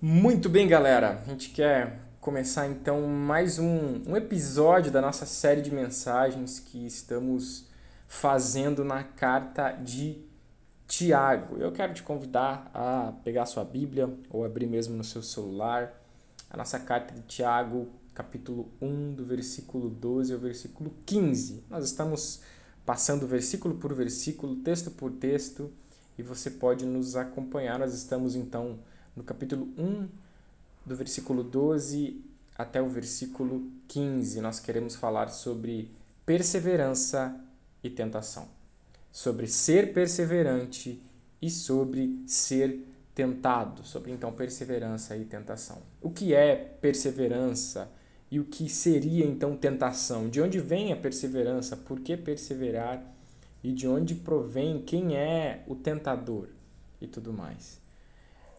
Muito bem, galera. A gente quer começar então mais um, um episódio da nossa série de mensagens que estamos fazendo na carta de Tiago. Eu quero te convidar a pegar sua Bíblia ou abrir mesmo no seu celular a nossa carta de Tiago, capítulo 1, do versículo 12 ao versículo 15. Nós estamos passando versículo por versículo, texto por texto, e você pode nos acompanhar. Nós estamos então no capítulo 1, do versículo 12 até o versículo 15. Nós queremos falar sobre perseverança e tentação, sobre ser perseverante e sobre ser tentado, sobre então perseverança e tentação. O que é perseverança e o que seria então tentação? De onde vem a perseverança? Por que perseverar? E de onde provém quem é o tentador e tudo mais.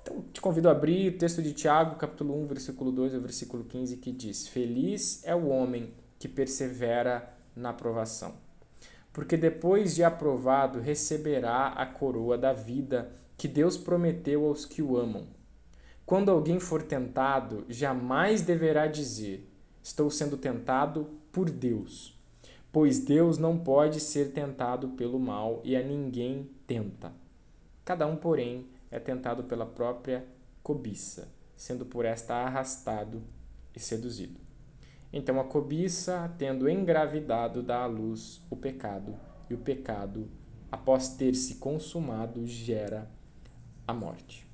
Então, te convido a abrir o texto de Tiago, capítulo 1, versículo 2 ao versículo 15, que diz: Feliz é o homem que persevera na aprovação, porque depois de aprovado receberá a coroa da vida que Deus prometeu aos que o amam. Quando alguém for tentado, jamais deverá dizer: Estou sendo tentado por Deus, pois Deus não pode ser tentado pelo mal e a ninguém tenta. Cada um, porém, é tentado pela própria cobiça, sendo por esta arrastado e seduzido. Então a cobiça, tendo engravidado, dá à luz o pecado, e o pecado, após ter se consumado, gera a morte.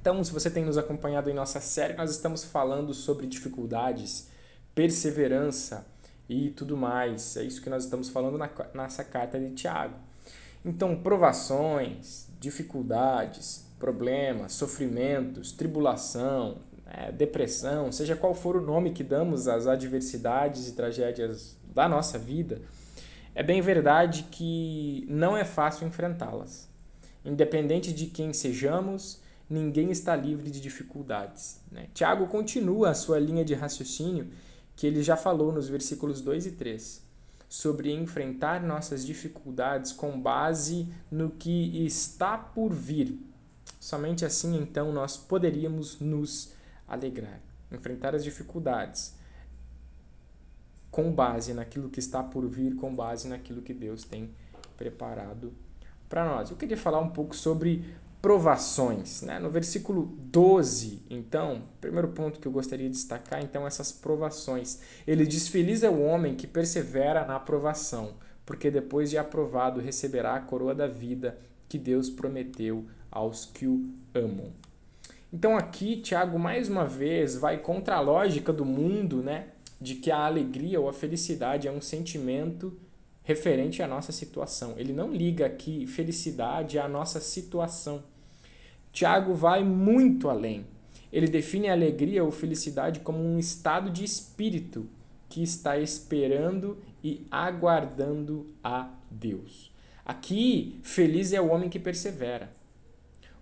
Então, se você tem nos acompanhado em nossa série, nós estamos falando sobre dificuldades, perseverança e tudo mais. É isso que nós estamos falando na nossa carta de Tiago. Então, provações, dificuldades, problemas, sofrimentos, tribulação, é, depressão, seja qual for o nome que damos às adversidades e tragédias da nossa vida, é bem verdade que não é fácil enfrentá-las. Independente de quem sejamos, ninguém está livre de dificuldades. Né? Tiago continua a sua linha de raciocínio que ele já falou nos versículos 2 e 3 sobre enfrentar nossas dificuldades com base no que está por vir. Somente assim então nós poderíamos nos alegrar. Enfrentar as dificuldades com base naquilo que está por vir, com base naquilo que Deus tem preparado para nós. Eu queria falar um pouco sobre provações. Né? No versículo 12, então, primeiro ponto que eu gostaria de destacar, então, essas provações. Ele diz: Feliz é o homem que persevera na aprovação, porque depois de aprovado receberá a coroa da vida que Deus prometeu aos que o amam. Então aqui Tiago mais uma vez vai contra a lógica do mundo, né, de que a alegria ou a felicidade é um sentimento referente à nossa situação. Ele não liga aqui felicidade à nossa situação. Tiago vai muito além. Ele define a alegria ou felicidade como um estado de espírito que está esperando e aguardando a Deus. Aqui, feliz é o homem que persevera.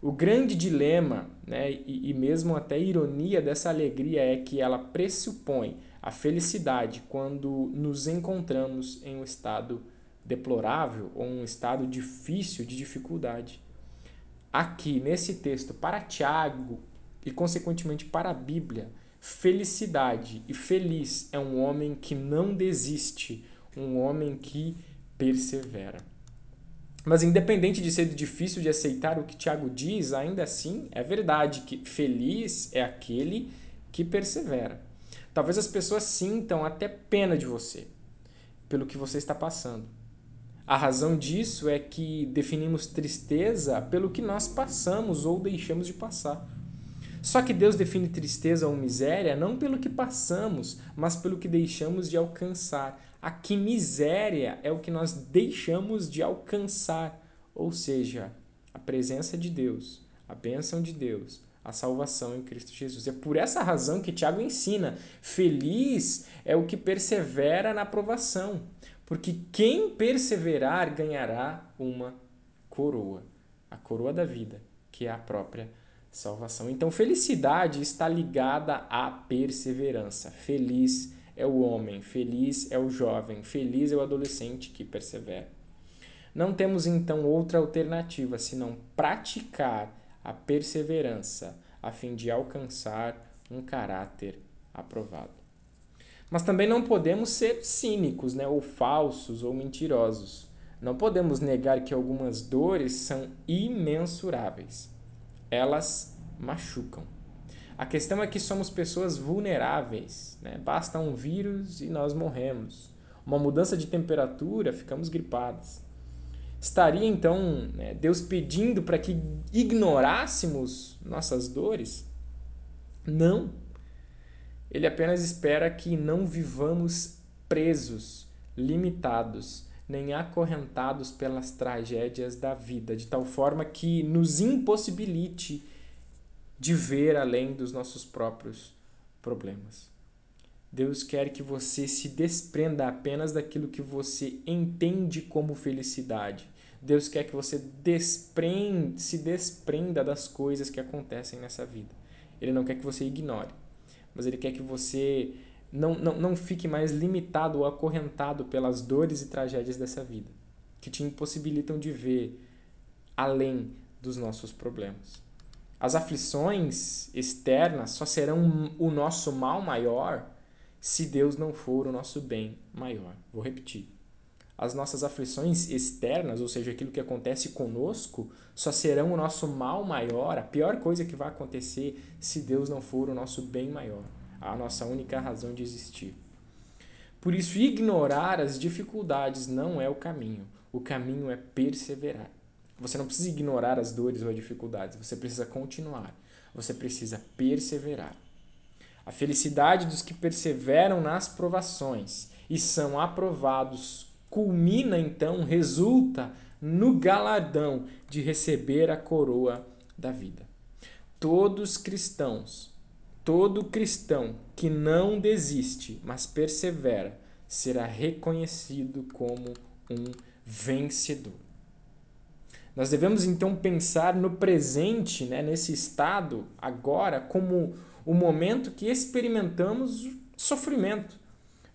O grande dilema, né, e, e mesmo até ironia dessa alegria é que ela pressupõe a felicidade quando nos encontramos em um estado deplorável ou um estado difícil de dificuldade aqui nesse texto para Tiago e consequentemente para a Bíblia, felicidade e feliz é um homem que não desiste, um homem que persevera. Mas independente de ser difícil de aceitar o que Tiago diz, ainda assim é verdade que feliz é aquele que persevera. Talvez as pessoas sintam até pena de você pelo que você está passando. A razão disso é que definimos tristeza pelo que nós passamos ou deixamos de passar. Só que Deus define tristeza ou miséria não pelo que passamos, mas pelo que deixamos de alcançar. Aqui, miséria é o que nós deixamos de alcançar, ou seja, a presença de Deus, a bênção de Deus, a salvação em Cristo Jesus. É por essa razão que Tiago ensina: feliz é o que persevera na provação porque quem perseverar ganhará uma coroa, a coroa da vida, que é a própria salvação. Então, felicidade está ligada à perseverança. Feliz é o homem, feliz é o jovem, feliz é o adolescente que persevera. Não temos então outra alternativa senão praticar a perseverança, a fim de alcançar um caráter aprovado. Mas também não podemos ser cínicos, né, ou falsos ou mentirosos. Não podemos negar que algumas dores são imensuráveis. Elas machucam. A questão é que somos pessoas vulneráveis. Né? Basta um vírus e nós morremos. Uma mudança de temperatura, ficamos gripados. Estaria então né, Deus pedindo para que ignorássemos nossas dores? Não. Ele apenas espera que não vivamos presos, limitados, nem acorrentados pelas tragédias da vida, de tal forma que nos impossibilite de ver além dos nossos próprios problemas. Deus quer que você se desprenda apenas daquilo que você entende como felicidade. Deus quer que você desprende, se desprenda das coisas que acontecem nessa vida. Ele não quer que você ignore, mas ele quer que você não, não, não fique mais limitado ou acorrentado pelas dores e tragédias dessa vida, que te impossibilitam de ver além dos nossos problemas. As aflições externas só serão o nosso mal maior se Deus não for o nosso bem maior. Vou repetir. As nossas aflições externas, ou seja, aquilo que acontece conosco, só serão o nosso mal maior, a pior coisa que vai acontecer se Deus não for o nosso bem maior, a nossa única razão de existir. Por isso, ignorar as dificuldades não é o caminho. O caminho é perseverar. Você não precisa ignorar as dores ou as dificuldades, você precisa continuar. Você precisa perseverar. A felicidade dos que perseveram nas provações e são aprovados culmina então, resulta no galardão de receber a coroa da vida. Todos cristãos, todo cristão que não desiste, mas persevera, será reconhecido como um vencedor. Nós devemos então pensar no presente, né, nesse estado, agora, como o momento que experimentamos sofrimento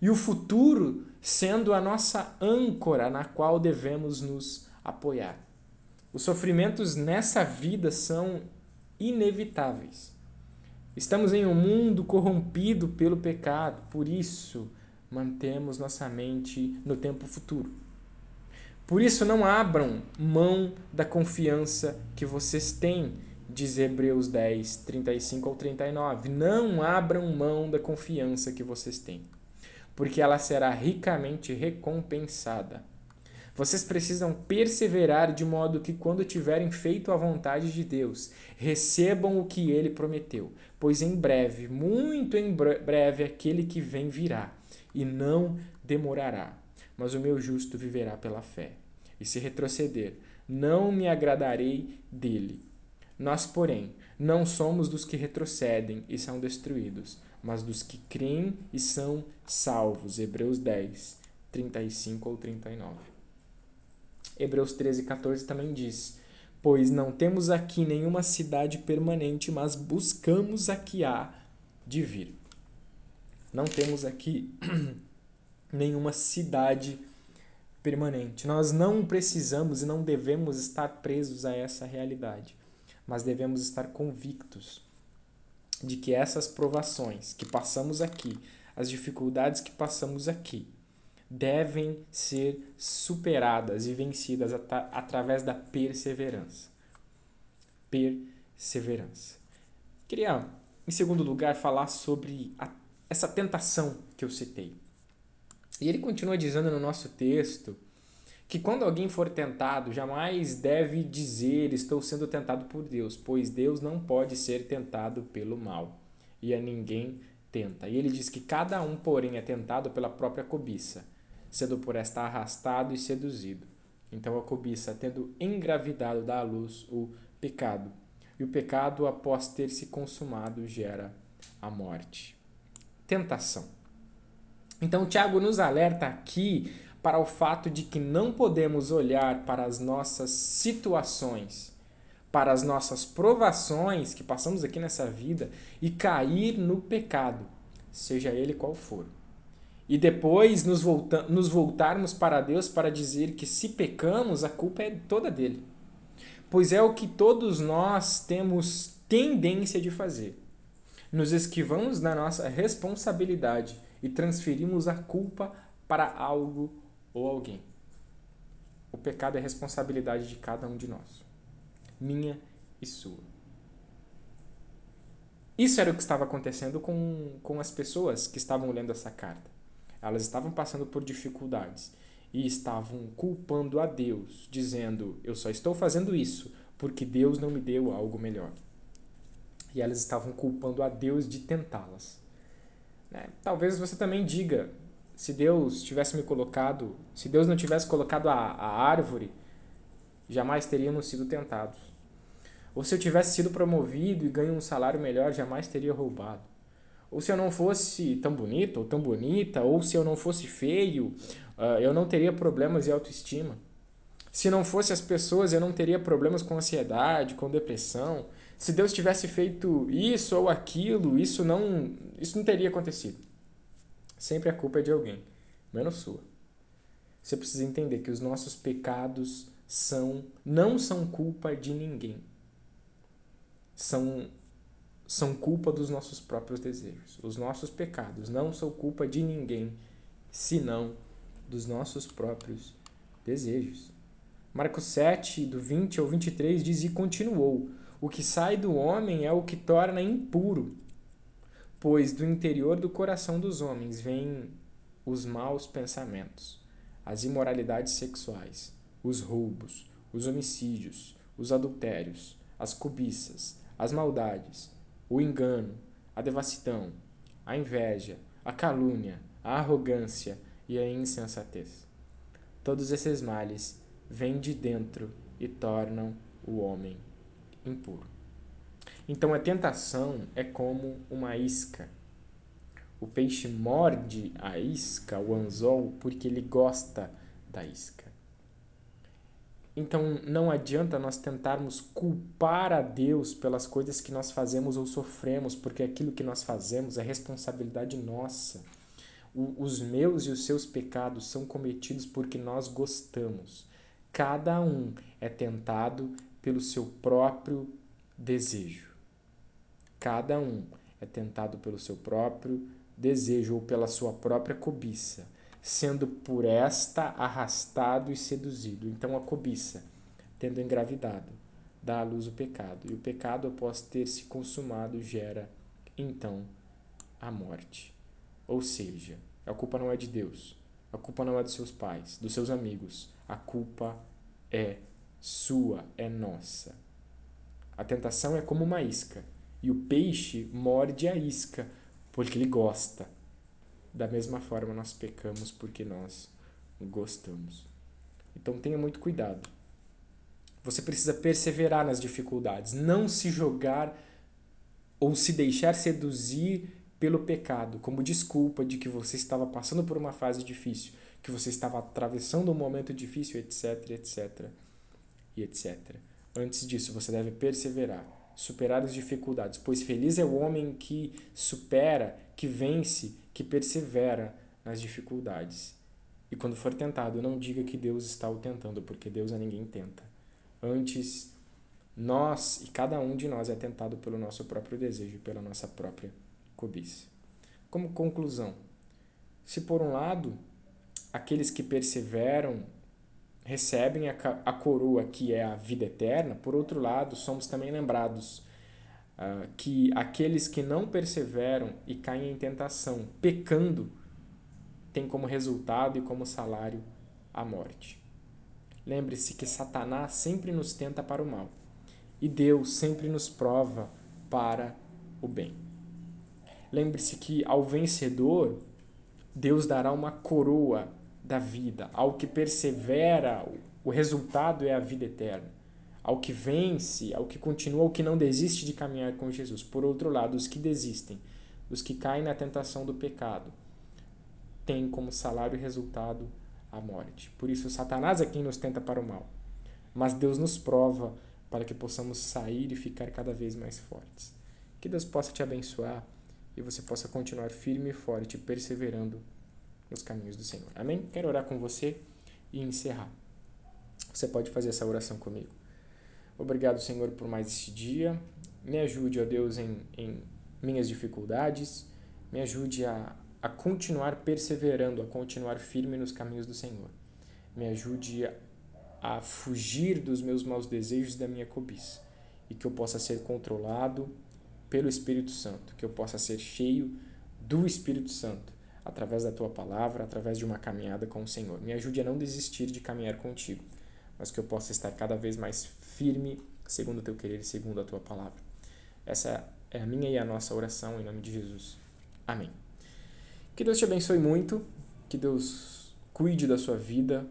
e o futuro sendo a nossa âncora na qual devemos nos apoiar. Os sofrimentos nessa vida são inevitáveis. Estamos em um mundo corrompido pelo pecado, por isso mantemos nossa mente no tempo futuro. Por isso, não abram mão da confiança que vocês têm diz Hebreus 10, 35 ao 39. Não abram mão da confiança que vocês têm, porque ela será ricamente recompensada. Vocês precisam perseverar de modo que, quando tiverem feito a vontade de Deus, recebam o que ele prometeu, pois em breve, muito em breve, aquele que vem virá e não demorará. Mas o meu justo viverá pela fé. E se retroceder, não me agradarei dele. Nós, porém, não somos dos que retrocedem e são destruídos, mas dos que creem e são salvos. Hebreus 10, 35 ou 39. Hebreus 13, 14 também diz: Pois não temos aqui nenhuma cidade permanente, mas buscamos a que há de vir. Não temos aqui nenhuma cidade permanente. Nós não precisamos e não devemos estar presos a essa realidade mas devemos estar convictos de que essas provações que passamos aqui, as dificuldades que passamos aqui, devem ser superadas e vencidas at através da perseverança. Perseverança. Queria, em segundo lugar, falar sobre a, essa tentação que eu citei. E ele continua dizendo no nosso texto que quando alguém for tentado, jamais deve dizer estou sendo tentado por Deus, pois Deus não pode ser tentado pelo mal, e a ninguém tenta. E ele diz que cada um, porém, é tentado pela própria cobiça, sendo por esta arrastado e seduzido. Então a cobiça, tendo engravidado, dá à luz o pecado. E o pecado, após ter se consumado, gera a morte. Tentação. Então Tiago nos alerta aqui para o fato de que não podemos olhar para as nossas situações, para as nossas provações que passamos aqui nessa vida e cair no pecado, seja ele qual for. E depois nos, volta nos voltarmos para Deus para dizer que se pecamos, a culpa é toda dele. Pois é o que todos nós temos tendência de fazer. Nos esquivamos da nossa responsabilidade e transferimos a culpa para algo ou alguém. O pecado é responsabilidade de cada um de nós, minha e sua. Isso era o que estava acontecendo com, com as pessoas que estavam lendo essa carta. Elas estavam passando por dificuldades e estavam culpando a Deus, dizendo: Eu só estou fazendo isso porque Deus não me deu algo melhor. E elas estavam culpando a Deus de tentá-las. Né? Talvez você também diga: se Deus tivesse me colocado, se Deus não tivesse colocado a, a árvore, jamais teríamos sido tentados. Ou se eu tivesse sido promovido e ganho um salário melhor, jamais teria roubado. Ou se eu não fosse tão bonito ou tão bonita, ou se eu não fosse feio, uh, eu não teria problemas de autoestima. Se não fosse as pessoas, eu não teria problemas com ansiedade, com depressão. Se Deus tivesse feito isso ou aquilo, isso não, isso não teria acontecido. Sempre a culpa é de alguém, menos sua. Você precisa entender que os nossos pecados são não são culpa de ninguém. São são culpa dos nossos próprios desejos. Os nossos pecados não são culpa de ninguém, senão dos nossos próprios desejos. Marcos 7, do 20 ao 23 diz: E continuou: O que sai do homem é o que torna impuro pois do interior do coração dos homens vêm os maus pensamentos, as imoralidades sexuais, os roubos, os homicídios, os adultérios, as cobiças, as maldades, o engano, a devassidão, a inveja, a calúnia, a arrogância e a insensatez. Todos esses males vêm de dentro e tornam o homem impuro. Então a tentação é como uma isca. O peixe morde a isca, o anzol, porque ele gosta da isca. Então não adianta nós tentarmos culpar a Deus pelas coisas que nós fazemos ou sofremos, porque aquilo que nós fazemos é responsabilidade nossa. O, os meus e os seus pecados são cometidos porque nós gostamos. Cada um é tentado pelo seu próprio desejo. Cada um é tentado pelo seu próprio desejo ou pela sua própria cobiça, sendo por esta arrastado e seduzido. Então a cobiça, tendo engravidado, dá à luz o pecado, e o pecado, após ter se consumado, gera então a morte. Ou seja, a culpa não é de Deus, a culpa não é dos seus pais, dos seus amigos, a culpa é sua, é nossa. A tentação é como uma isca e o peixe morde a isca porque ele gosta. Da mesma forma, nós pecamos porque nós gostamos. Então tenha muito cuidado. Você precisa perseverar nas dificuldades, não se jogar ou se deixar seduzir pelo pecado como desculpa de que você estava passando por uma fase difícil, que você estava atravessando um momento difícil, etc, etc e etc. Antes disso, você deve perseverar superar as dificuldades, pois feliz é o homem que supera, que vence, que persevera nas dificuldades. E quando for tentado, não diga que Deus está o tentando, porque Deus a ninguém tenta. Antes, nós e cada um de nós é tentado pelo nosso próprio desejo, pela nossa própria cobiça. Como conclusão, se por um lado aqueles que perseveram recebem a, a coroa que é a vida eterna, por outro lado, somos também lembrados uh, que aqueles que não perseveram e caem em tentação, pecando, têm como resultado e como salário a morte. Lembre-se que Satanás sempre nos tenta para o mal e Deus sempre nos prova para o bem. Lembre-se que ao vencedor, Deus dará uma coroa da vida. Ao que persevera, o resultado é a vida eterna. Ao que vence, ao que continua, ao que não desiste de caminhar com Jesus. Por outro lado, os que desistem, os que caem na tentação do pecado, têm como salário e resultado a morte. Por isso, Satanás é quem nos tenta para o mal. Mas Deus nos prova para que possamos sair e ficar cada vez mais fortes. Que Deus possa te abençoar e você possa continuar firme e forte, perseverando nos caminhos do Senhor. Amém? Quero orar com você e encerrar. Você pode fazer essa oração comigo. Obrigado, Senhor, por mais este dia. me ajude, ó Deus, em, em minhas dificuldades, me ajude a, a continuar perseverando, a continuar firme nos caminhos do Senhor. Me ajude a, a fugir dos meus maus desejos e da minha cobiça, e que eu possa ser controlado pelo Espírito Santo, que eu possa ser cheio do Espírito Santo, através da tua palavra, através de uma caminhada com o Senhor. Me ajude a não desistir de caminhar contigo, mas que eu possa estar cada vez mais firme, segundo o teu querer e segundo a tua palavra. Essa é a minha e a nossa oração em nome de Jesus. Amém. Que Deus te abençoe muito, que Deus cuide da sua vida.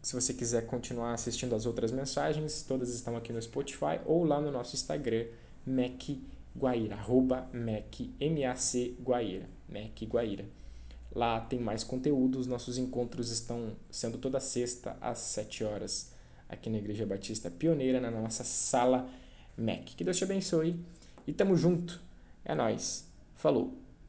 Se você quiser continuar assistindo as outras mensagens, todas estão aqui no Spotify ou lá no nosso Instagram, Mac Guaíra, arroba Mac, M-A-C Mac Guaíra. Lá tem mais conteúdo, os nossos encontros estão sendo toda sexta às 7 horas aqui na Igreja Batista Pioneira, na nossa sala Mac. Que Deus te abençoe e tamo junto. É nós. Falou.